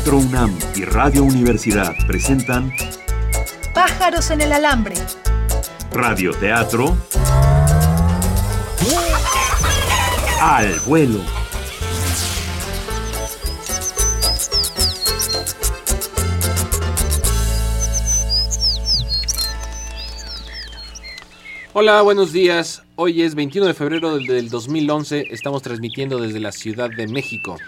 Teatro UNAM y Radio Universidad presentan Pájaros en el alambre. Radio Teatro al vuelo. Hola, buenos días. Hoy es 21 de febrero del 2011. Estamos transmitiendo desde la Ciudad de México.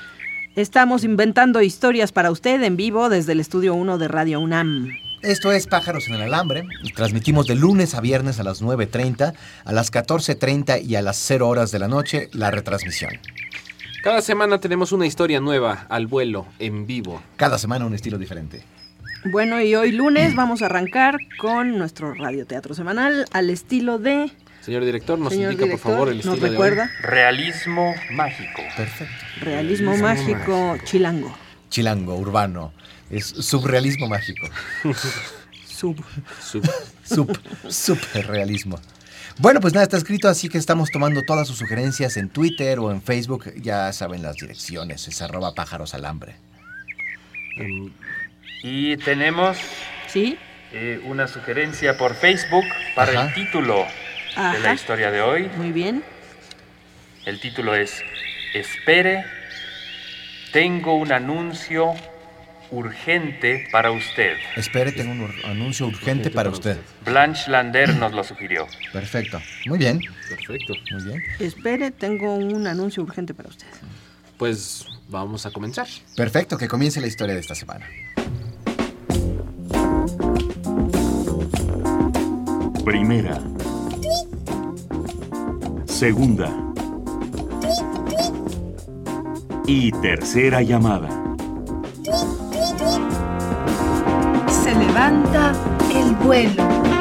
Estamos inventando historias para usted en vivo desde el estudio 1 de Radio UNAM. Esto es Pájaros en el Alambre. Transmitimos de lunes a viernes a las 9.30, a las 14.30 y a las 0 horas de la noche la retransmisión. Cada semana tenemos una historia nueva al vuelo, en vivo. Cada semana un estilo diferente. Bueno, y hoy lunes vamos a arrancar con nuestro radioteatro semanal al estilo de... Señor director, nos Señor indica director, por favor el ¿nos estilo de recuerda? Realismo mágico. Perfecto. Realismo mágico chilango. Chilango, urbano. Es surrealismo mágico. Sub. Sub- Sup, superrealismo. Bueno, pues nada, está escrito, así que estamos tomando todas sus sugerencias en Twitter o en Facebook. Ya saben las direcciones, es arroba pájaros alambre. em, Y tenemos ¿Sí? eh, una sugerencia por Facebook para Ajá. el título de la historia de hoy. Muy bien. El título es Espere, tengo un anuncio urgente para usted. Espere, tengo un ur- anuncio urgente para usted. Blanche Lander nos lo sugirió. Perfecto. Muy bien, perfecto. muy bien. Espere, tengo un anuncio urgente para usted. Pues vamos a comenzar. Perfecto, que comience la historia de esta semana. Primera. Segunda. Y tercera llamada. Se levanta el vuelo.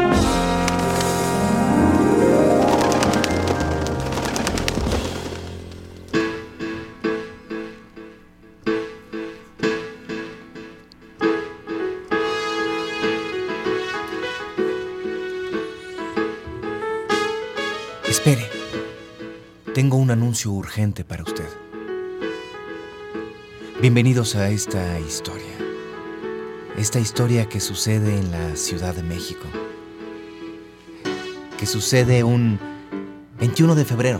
Un anuncio urgente para usted. Bienvenidos a esta historia. Esta historia que sucede en la Ciudad de México. Que sucede un 21 de febrero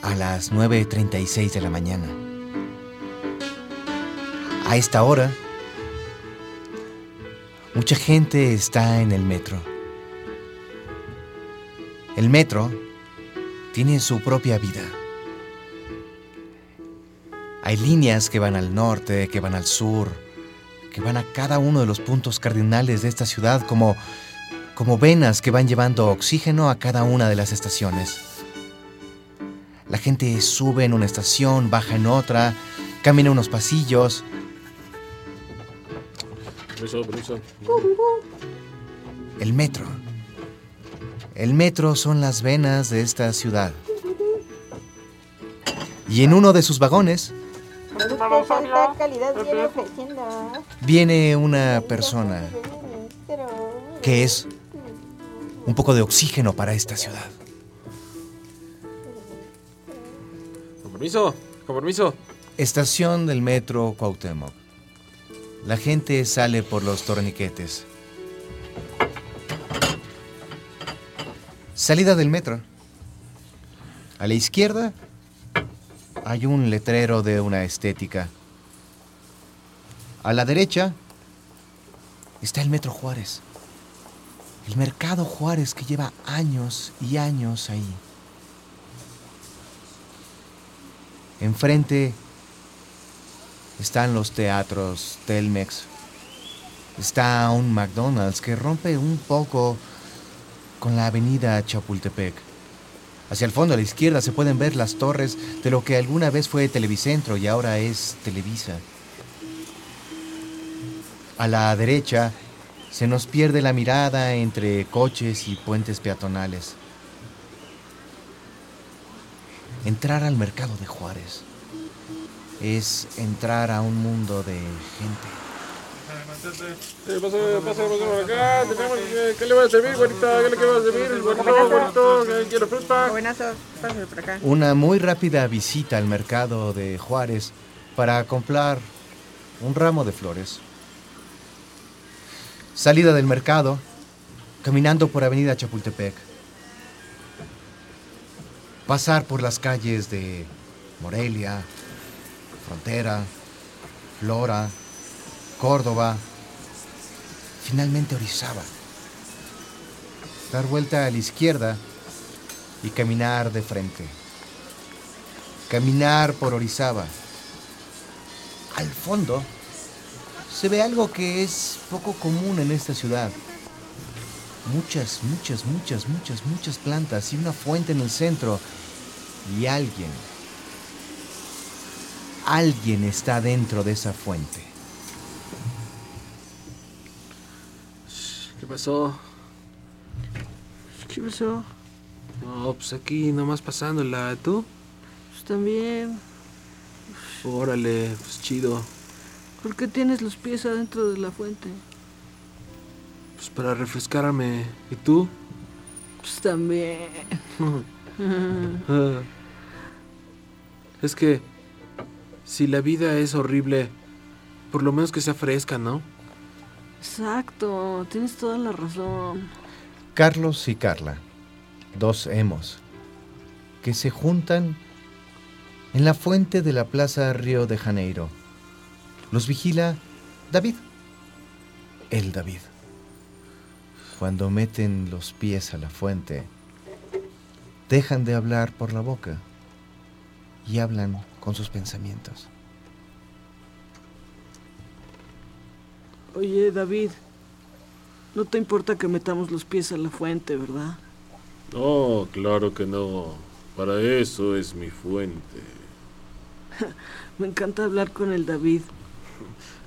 a las 9.36 de la mañana. A esta hora, mucha gente está en el metro. El metro tiene su propia vida. Hay líneas que van al norte, que van al sur, que van a cada uno de los puntos cardinales de esta ciudad como, como venas que van llevando oxígeno a cada una de las estaciones. La gente sube en una estación, baja en otra, camina unos pasillos. El metro. El metro son las venas de esta ciudad. Y en uno de sus vagones viene una persona que es un poco de oxígeno para esta ciudad. Con permiso, con permiso. Estación del metro Cuauhtémoc. La gente sale por los torniquetes. Salida del metro. A la izquierda hay un letrero de una estética. A la derecha está el Metro Juárez. El Mercado Juárez que lleva años y años ahí. Enfrente están los teatros Telmex. Está un McDonald's que rompe un poco con la avenida Chapultepec. Hacia el fondo a la izquierda se pueden ver las torres de lo que alguna vez fue Televicentro y ahora es Televisa. A la derecha se nos pierde la mirada entre coches y puentes peatonales. Entrar al mercado de Juárez es entrar a un mundo de gente. Eh, pase, pase, pase por acá. Tenemos, eh, ¿Qué le va a servir, güerita? ¿Qué le va a servir? El güerito, güerito, ¿qué quiere fruta? Buenazo, pásale por acá. Una muy rápida visita al mercado de Juárez para comprar un ramo de flores. Salida del mercado, caminando por Avenida Chapultepec. Pasar por las calles de Morelia, Frontera, Flora, Córdoba, finalmente Orizaba. Dar vuelta a la izquierda y caminar de frente. Caminar por Orizaba. Al fondo se ve algo que es poco común en esta ciudad. Muchas, muchas, muchas, muchas, muchas plantas y una fuente en el centro. Y alguien, alguien está dentro de esa fuente. Pasó? ¿Qué pasó? No, pues aquí nomás pasándola. ¿Tú? Pues también. Órale, pues chido. ¿Por qué tienes los pies adentro de la fuente? Pues para refrescarme. ¿Y tú? Pues también. Es que si la vida es horrible, por lo menos que sea fresca, ¿no? Exacto, tienes toda la razón. Carlos y Carla, dos emos, que se juntan en la fuente de la Plaza Río de Janeiro. Los vigila David, el David. Cuando meten los pies a la fuente, dejan de hablar por la boca y hablan con sus pensamientos. Oye, David, no te importa que metamos los pies a la fuente, ¿verdad? No, claro que no. Para eso es mi fuente. Me encanta hablar con el David.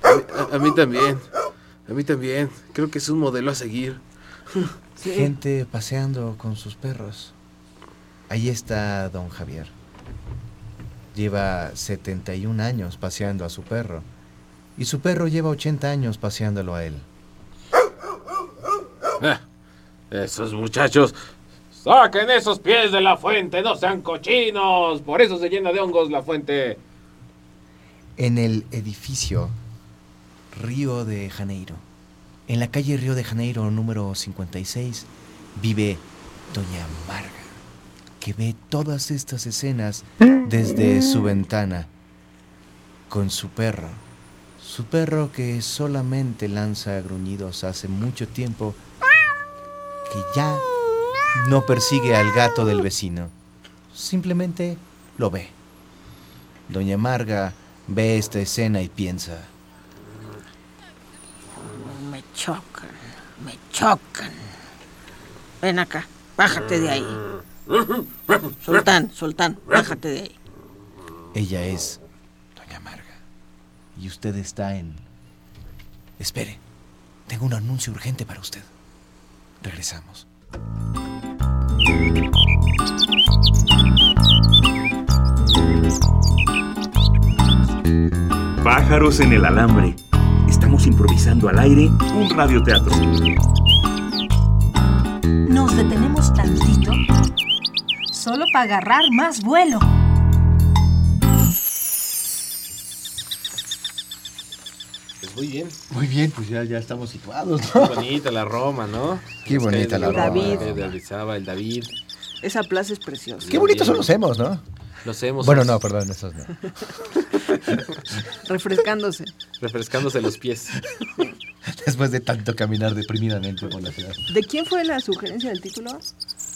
A, a mí también. A mí también. Creo que es un modelo a seguir. Sí. Gente paseando con sus perros. Ahí está don Javier. Lleva 71 años paseando a su perro. Y su perro lleva 80 años paseándolo a él. Ah, esos muchachos. ¡Saquen esos pies de la fuente! ¡No sean cochinos! Por eso se llena de hongos la fuente. En el edificio Río de Janeiro, en la calle Río de Janeiro número 56, vive Doña Marga, que ve todas estas escenas desde su ventana, con su perro. Su perro que solamente lanza gruñidos hace mucho tiempo, que ya no persigue al gato del vecino, simplemente lo ve. Doña Marga ve esta escena y piensa, Me chocan, me chocan. Ven acá, bájate de ahí. Sultán, Sultán, bájate de ahí. ella es. Y usted está en... Espere, tengo un anuncio urgente para usted. Regresamos. Pájaros en el alambre. Estamos improvisando al aire un radioteatro. Nos detenemos tantito solo para agarrar más vuelo. Muy bien. Muy bien, pues ya, ya estamos situados, Qué bonita la Roma, ¿no? Qué bonita la Roma. David. De Orizaba, el David. Esa plaza es preciosa. Qué bonitos son los hemos, ¿no? Los hemos. Bueno, no, perdón, esos no. Refrescándose. Refrescándose los pies. Después de tanto caminar deprimidamente por la ciudad. ¿De quién fue la sugerencia del título?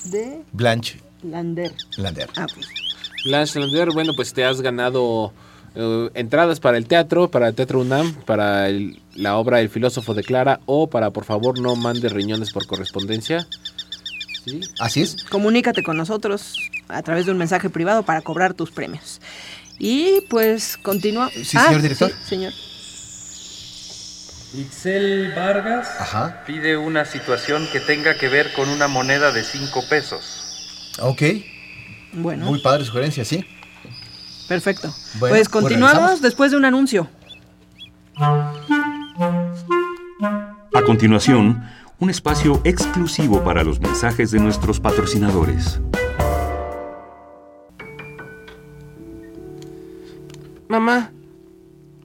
De Blanche Lander. Lander. Ah, pues. Blanche Lander, bueno, pues te has ganado eh, entradas para el teatro, para el Teatro UNAM, para el- la obra El filósofo de Clara o para Por favor no mande riñones por correspondencia. ¿Sí? ¿Así es? Comunícate con nosotros a través de un mensaje privado para cobrar tus premios. Y pues continúa. Sí, señor director. sí, señor. Itzel Vargas Ajá. pide una situación que tenga que ver con una moneda de 5 pesos. Ok. Bueno, Muy padre sugerencia, sí. Perfecto. Bueno, pues continuamos después de un anuncio. A continuación, un espacio exclusivo para los mensajes de nuestros patrocinadores. Mamá,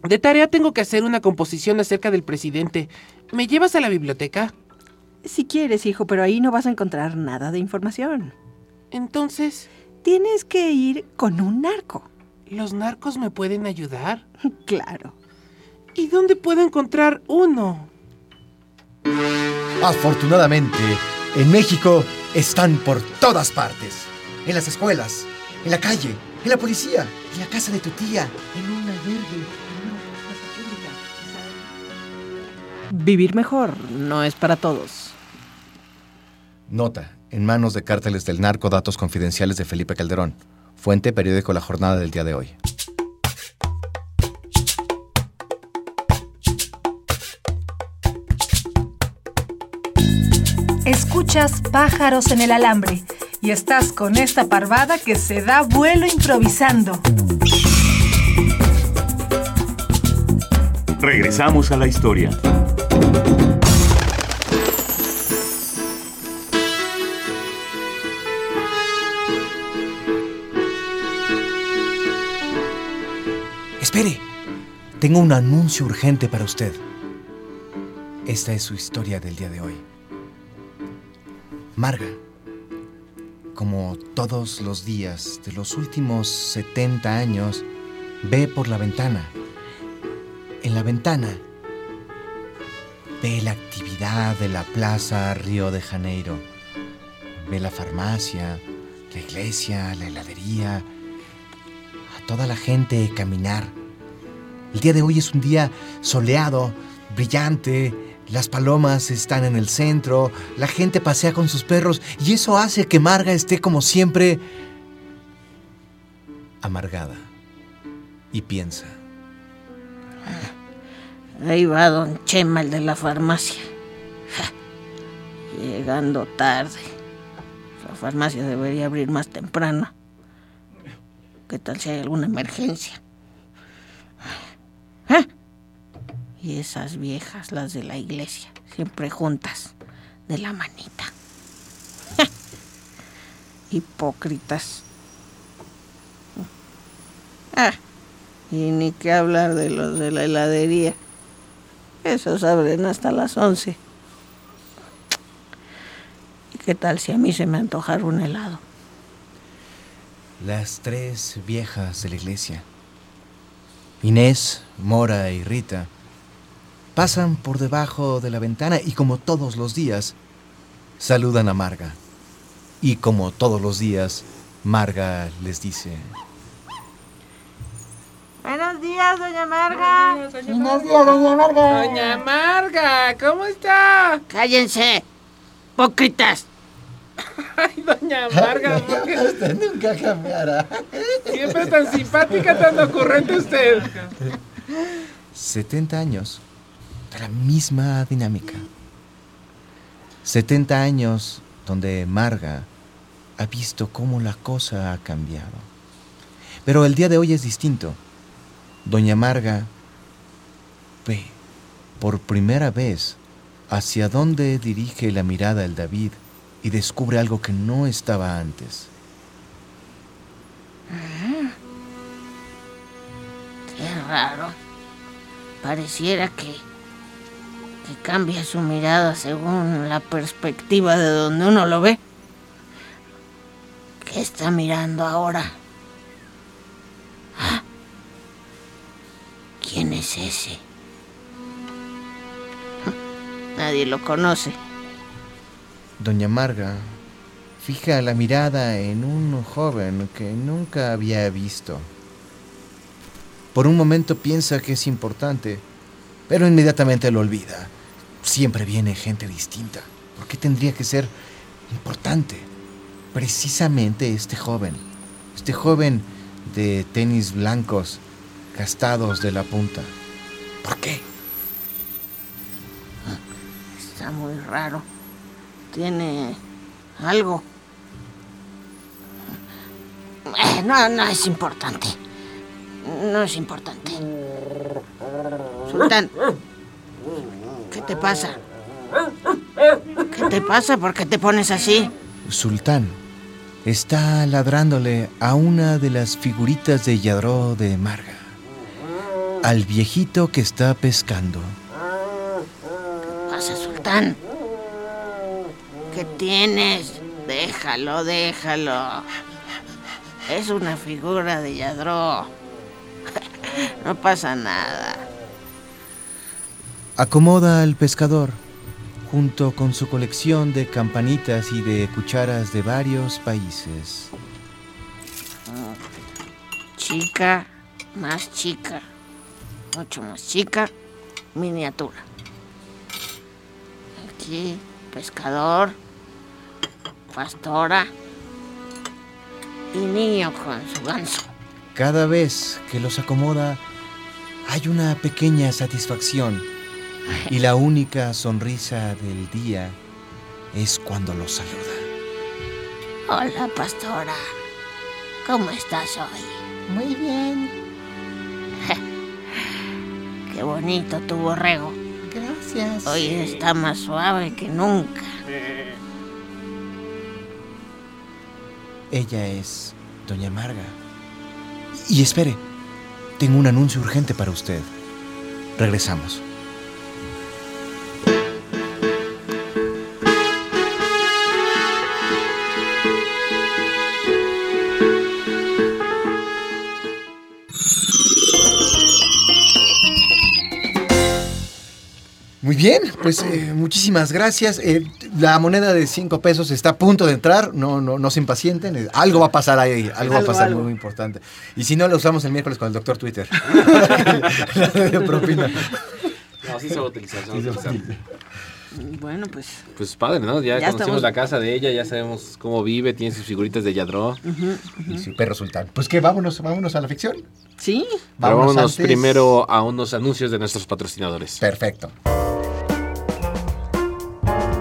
De tarea tengo que hacer una composición acerca del presidente. ¿Me llevas a la biblioteca? Si quieres, hijo, pero ahí no vas a encontrar nada de información. Entonces, Tienes que ir con un narco. ¿Los narcos me pueden ayudar? Claro. ¿Y dónde puedo encontrar uno? Afortunadamente, en México están por todas partes. En las escuelas, en la calle, en la policía, en la casa de tu tía, en una pública. Vivir mejor no es para todos. Nota. En manos de cárteles del narco, datos confidenciales de Felipe Calderón. Fuente, periódico La Jornada del día de hoy. Escuchas pájaros en el alambre y estás con esta parvada que se da vuelo improvisando. Regresamos a la historia. Tengo un anuncio urgente para usted. Esta es su historia del día de hoy. Marga, como todos los días de los últimos 70 años, ve por la ventana. En la ventana ve la actividad de la Plaza Río de Janeiro. Ve la farmacia, la iglesia, la heladería, a toda la gente caminar. El día de hoy es un día soleado, brillante, las palomas están en el centro, la gente pasea con sus perros y eso hace que Marga esté como siempre amargada y piensa. Ahí va don Chema, el de la farmacia. Llegando tarde. La farmacia debería abrir más temprano. ¿Qué tal si hay alguna emergencia? ¿Eh? Y esas viejas, las de la iglesia, siempre juntas, de la manita. Hipócritas. Ah, y ni qué hablar de los de la heladería. Esos abren hasta las 11. ¿Y qué tal si a mí se me antojara un helado? Las tres viejas de la iglesia, Inés, Mora y Rita, pasan por debajo de la ventana y como todos los días, saludan a Marga. Y como todos los días, Marga les dice... Buenos días, doña Marga. Buenos días, doña Marga. Doña Marga, ¿cómo está? ¡Cállense! ¡Hipócritas! Ay, doña Marga, ¿por qué Usted nunca cambiará. siempre tan simpática, tan ocurrente usted? 70 años la misma dinámica. 70 años donde Marga ha visto cómo la cosa ha cambiado. Pero el día de hoy es distinto. Doña Marga ve por primera vez hacia dónde dirige la mirada el David y descubre algo que no estaba antes. Qué raro. Pareciera que, que cambia su mirada según la perspectiva de donde uno lo ve. ¿Qué está mirando ahora? Ah. ¿Quién es ese? Nadie lo conoce. Doña Marga fija la mirada en un joven que nunca había visto. Por un momento piensa que es importante, pero inmediatamente lo olvida. Siempre viene gente distinta. ¿Por qué tendría que ser importante? Precisamente este joven. Este joven de tenis blancos gastados de la punta. ¿Por qué? Está muy raro. Tiene algo. No, no es importante. No es importante. Sultán. ¿Qué te pasa? ¿Qué te pasa? ¿Por qué te pones así? Sultán está ladrándole a una de las figuritas de Yadró de Marga. al viejito que está pescando. Pasa, Sultán. ¿Qué tienes? Déjalo, déjalo. Es una figura de Yadró. No pasa nada. Acomoda al pescador junto con su colección de campanitas y de cucharas de varios países. Chica, más chica. Mucho más chica. Miniatura. Aquí, pescador, pastora y niño con su ganso. Cada vez que los acomoda, hay una pequeña satisfacción. Y la única sonrisa del día es cuando los saluda. Hola, pastora. ¿Cómo estás hoy? Muy bien. Qué bonito tu borrego. Gracias. Hoy está más suave que nunca. Ella es Doña Marga. Y espere, tengo un anuncio urgente para usted. Regresamos. Muy bien, pues eh, muchísimas gracias. Eh, la moneda de 5 pesos está a punto de entrar, no, no, no se impacienten. eh, Algo va a pasar ahí, algo va a pasar algo. muy importante. Y si no, lo usamos el miércoles con el doctor Twitter. La de propina. No, sí se va a utilizar, se va a utilizar. Bueno, pues. Pues padre, ¿no? Ya, Ya conocimos estamos- la casa de ella, ya sabemos cómo vive, tiene sus figuritas de Yadró. Y su perro sultán. Pues que vámonos, vámonos a la ficción. Sí. Pero vámonos antes- primero a unos anuncios de nuestros patrocinadores. Perfecto.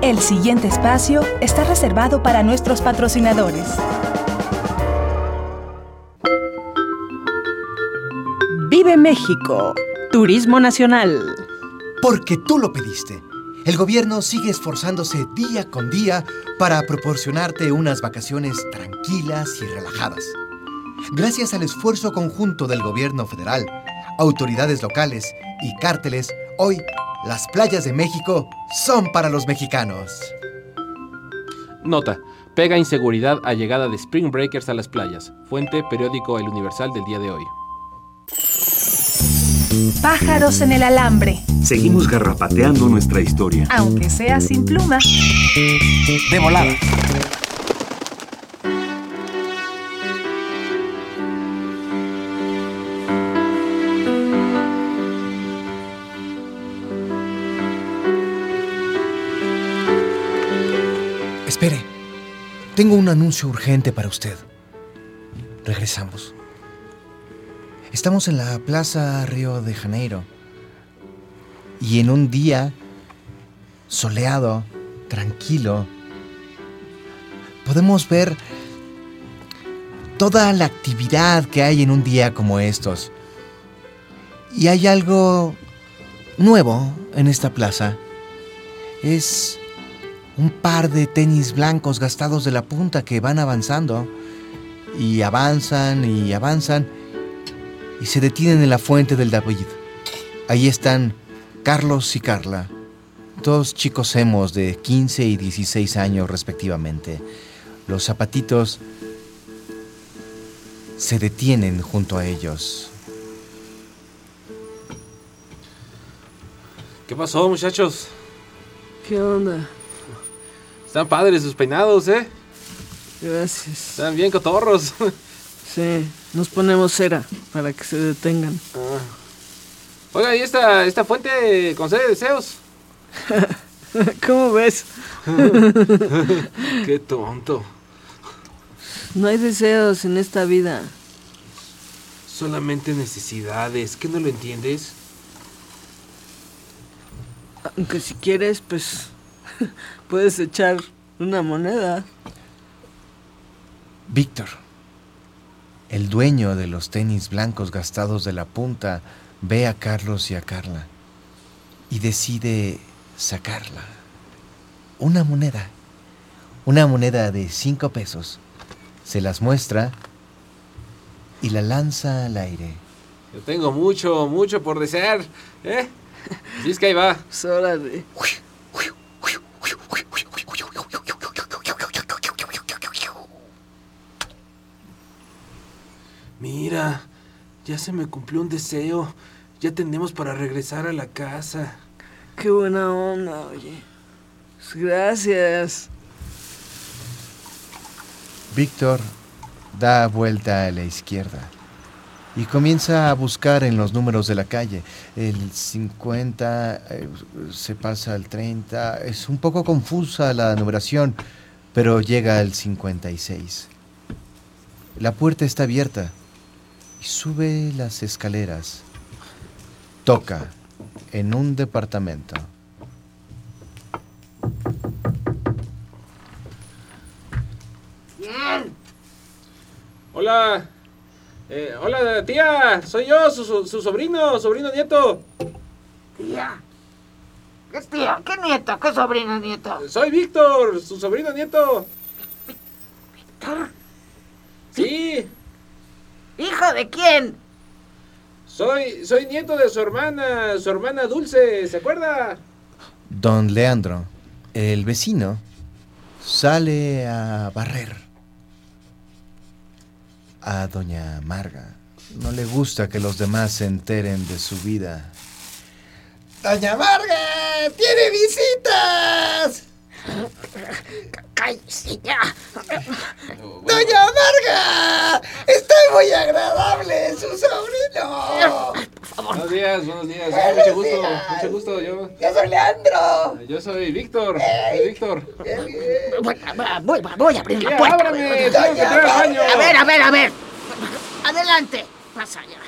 El siguiente espacio está reservado para nuestros patrocinadores. Vive México. Turismo Nacional. Porque tú lo pediste. El gobierno sigue esforzándose día con día para proporcionarte unas vacaciones tranquilas y relajadas. Gracias al esfuerzo conjunto del gobierno federal, autoridades locales y cárteles, hoy las playas de México son para los mexicanos. Nota. Pega inseguridad a llegada de Spring Breakers a las playas. Fuente, periódico El Universal del día de hoy. Pájaros en el alambre, Seguimos garrapateando nuestra historia. aunque sea sin pluma. De volada. Tengo un anuncio urgente para usted. Regresamos. Estamos en la Plaza Río de Janeiro. Y en un día soleado, tranquilo, podemos ver toda la actividad que hay en un día como estos. Y hay algo nuevo en esta plaza. Es un par de tenis blancos gastados de la punta que van avanzando y avanzan y avanzan y se detienen en la fuente del David. Ahí están Carlos y Carla, dos chicos hemos de 15 y 16 años respectivamente. Los zapatitos se detienen junto a ellos. ¿Qué pasó, muchachos? ¿Qué onda? Están padres sus peinados, ¿eh? Gracias. Están bien cotorros. Sí, nos ponemos cera para que se detengan. Oiga, ¿y esta, esta fuente concede deseos? ¿Cómo ves? Qué tonto. No hay deseos en esta vida. Solamente necesidades. ¿Qué no lo entiendes? Aunque si quieres, pues puedes echar una moneda. Víctor, el dueño de los tenis blancos gastados de la punta, ve a Carlos y a Carla y decide sacarla. Una moneda. Una moneda de cinco pesos. Se las muestra y la lanza al aire. Yo tengo mucho, mucho por desear. ¿Eh? Así es que ahí va. Órale. Mira, ya se me cumplió un deseo. Ya tenemos para regresar a la casa. Qué buena onda, oye. Gracias. Víctor da vuelta a la izquierda y comienza a buscar en los números de la calle. El 50 eh, se pasa al 30. Es un poco confusa la numeración, pero llega al 56. La puerta está abierta y sube las escaleras. Toca en un departamento. Hola. Eh, hola, tía. Soy yo, su, su- su sobrino, sobrino nieto. Tía. ¿Qué tía? ¿Qué nieto? ¿Qué sobrino nieto? Soy Víctor, su sobrino nieto. ¿Víctor? Sí, ¿Hijo de quién? soy, soy nieto de su hermana, su hermana Dulce, ¿se acuerda? Don Leandro, el vecino, sale a barrer. A doña Marga no le gusta que los demás se enteren de su vida. ¡Doña Marga! ¡Tiene visitas! ¡Cállese ya! ¡Doña Marga! ¡Está muy agradable su sobrino! Buenos días, buenos días. Buenos mucho gusto, días. mucho gusto. Yo, ¡Yo soy Leandro! yo soy Víctor, soy Víctor. Voy, voy, voy a abrir la puerta. ábrame, tengo que baño. A ver, a ver, a ver. Adelante. Pasa allá.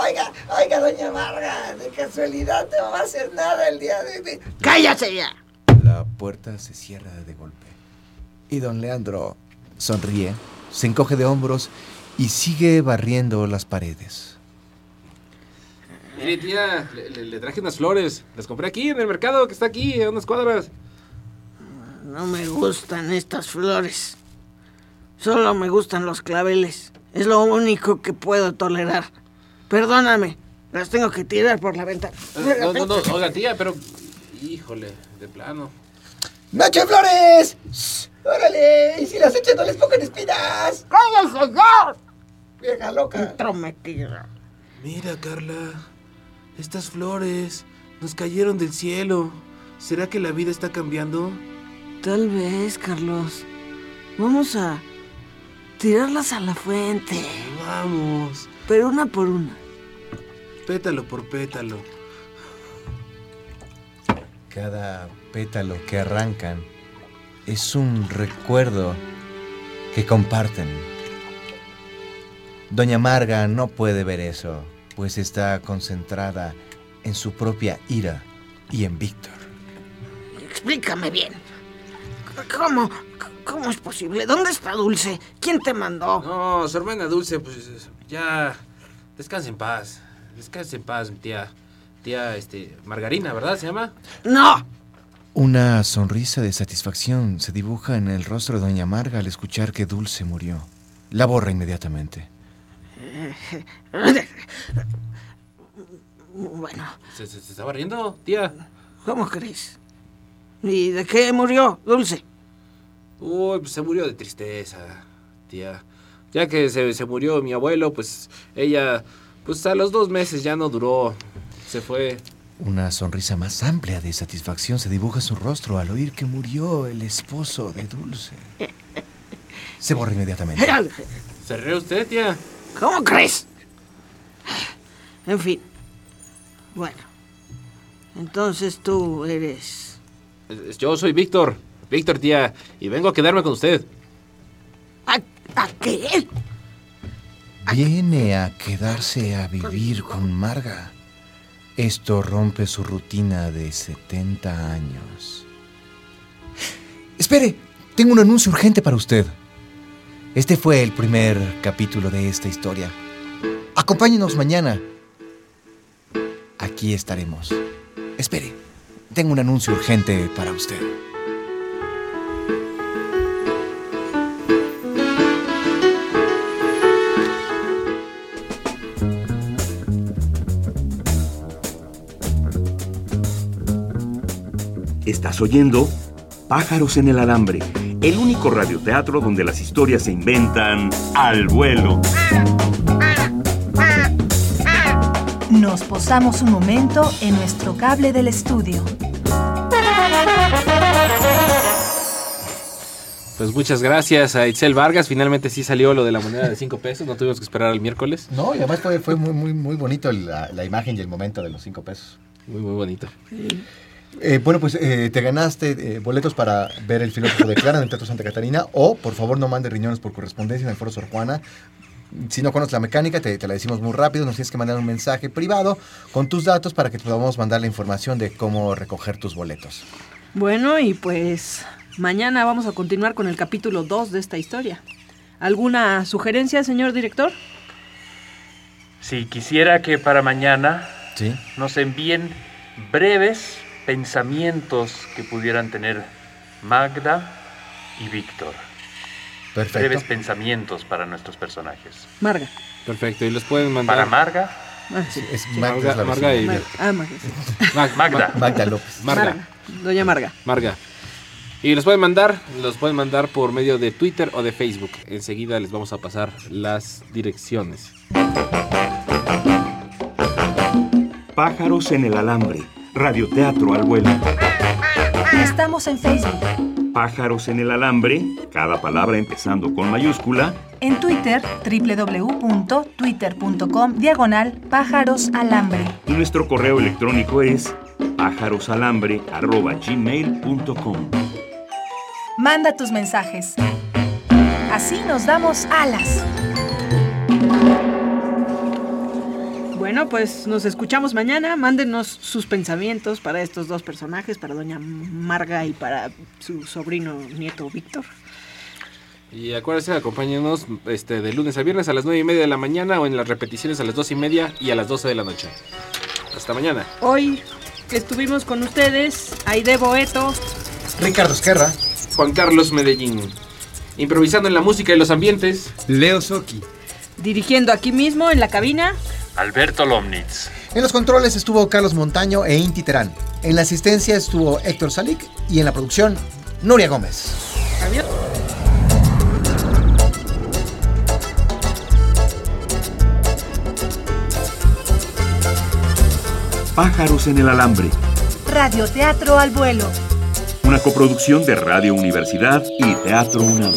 Oiga, oiga, doña Marga, de casualidad no va a hacer nada el día de hoy. ¡Cállate ya! La puerta se cierra de golpe. Y don Leandro sonríe, se encoge de hombros y sigue barriendo las paredes. Mire, tía, le, le- le traje unas flores. Las compré aquí en el mercado que está aquí, a unas cuadras. No me gustan estas flores. Solo me gustan los claveles. Es lo único que puedo tolerar. Perdóname. Las tengo que tirar por la ventana. Eh, No, no, no, oiga, tía, pero. Híjole, de plano. ¡Nacho Flores! Shh, ¡Órale! ¿Y si las echas no les pongan espinas? ¡Cállese ya! ¡Vieja loca! Entrometida. Mira, Carla. Estas flores nos cayeron del cielo. ¿Será que la vida está cambiando? Tal vez, Carlos. Vamos a tirarlas a la fuente. Vamos. Pero una por una. Pétalo por pétalo. Cada pétalo que arrancan es un recuerdo que comparten. Doña Marga no puede ver eso, pues está concentrada en su propia ira y en Víctor. Explícame bien. ¿Cómo? ¿Cómo es posible? ¿Dónde está Dulce? ¿Quién te mandó? No, su hermana Dulce, pues ya. Descanse en paz. Descanse en paz, mi tía. Tía, este. Margarina, ¿verdad? ¿Se llama? ¡No! Una sonrisa de satisfacción se dibuja en el rostro de Doña Marga al escuchar que Dulce murió. La borra inmediatamente. Bueno, ¿Se, se, se estaba riendo, tía? ¿cómo crees? ¿Y de qué murió Dulce? Uy, pues se murió de tristeza, tía. Ya que se, se murió mi abuelo, pues ella. Pues a los dos meses ya no duró. Se fue. Una sonrisa más amplia de satisfacción se dibuja en su rostro al oír que murió el esposo de Dulce. Se borra inmediatamente. ¿Se ríe usted, tía? ¿Cómo crees? En fin. Bueno. Entonces tú eres... Yo soy Víctor. Víctor, tía. Y vengo a quedarme con usted. ¿A, a qué? Viene a quedarse a vivir con Marga. Esto rompe su rutina de 70 años. Espere, tengo un anuncio urgente para usted. Este fue el primer capítulo de esta historia. Acompáñenos mañana. Aquí estaremos. Espere, tengo un anuncio urgente para usted. Estás oyendo Pájaros en el Alambre, el único radioteatro donde las historias se inventan al vuelo. Nos posamos un momento en nuestro cable del estudio. Pues muchas gracias a Itzel Vargas. Finalmente sí salió lo de la moneda de 5 pesos. No tuvimos que esperar al miércoles. No, y además fue, fue muy, muy, muy bonito la, la imagen y el momento de los cinco pesos. Muy, muy bonito. Eh, bueno, pues eh, te ganaste eh, boletos para ver el filósofo de Clara en el Teatro Santa Catarina o, por favor, no mande riñones por correspondencia en el Foro Sor Juana. Si no conoces la mecánica, te, te la decimos muy rápido. Nos tienes que mandar un mensaje privado con tus datos para que te podamos mandar la información de cómo recoger tus boletos. Bueno, y pues mañana vamos a continuar con el capítulo 2 de esta historia. ¿Alguna sugerencia, señor director? Si quisiera que para mañana Sí. nos envíen breves pensamientos que pudieran tener Magda y Víctor. Perfecto. Breves pensamientos para nuestros personajes. Marga. Perfecto. Y los pueden mandar. Para Marga, Ah, sí. Es Sí, Magda, Marga, es la Marga y-. Mar- ah, Marga. Mag- Magda. Magda López. Marga. Marga. Doña Marga. Marga. Y los pueden mandar, los pueden mandar por medio de Twitter o de Facebook. Enseguida les vamos a pasar las direcciones. Pájaros en el Alambre, radioteatro al vuelo. Estamos en Facebook, Pájaros en el Alambre, cada palabra empezando con mayúscula, en Twitter www.twitter.com diagonal pájaros alambre. y nuestro correo electrónico es pájarosalambre.gmail.com. Manda tus mensajes. Así nos damos alas. Bueno, pues nos escuchamos mañana. Mándenos sus pensamientos para estos dos personajes, para doña Marga y para su sobrino nieto Víctor. Y acuérdense, acompáñenos este, de lunes a viernes a las 9 y media de la mañana o en las repeticiones a las 2 y media y a las 12 de la noche. Hasta mañana. Hoy estuvimos con ustedes, Aide Boeto, Ricardo Esquerra. Juan Carlos Medellín. Improvisando en la música y los ambientes. Leo Soki. dirigiendo aquí mismo en la cabina. Alberto Lomnitz. En los controles estuvo Carlos Montaño e Inti Terán. En la asistencia estuvo Héctor Salic y en la producción Nuria Gómez. Adiós. Pájaros en el Alambre, Radioteatro al vuelo. una coproducción de Radio Universidad y Teatro UNAM.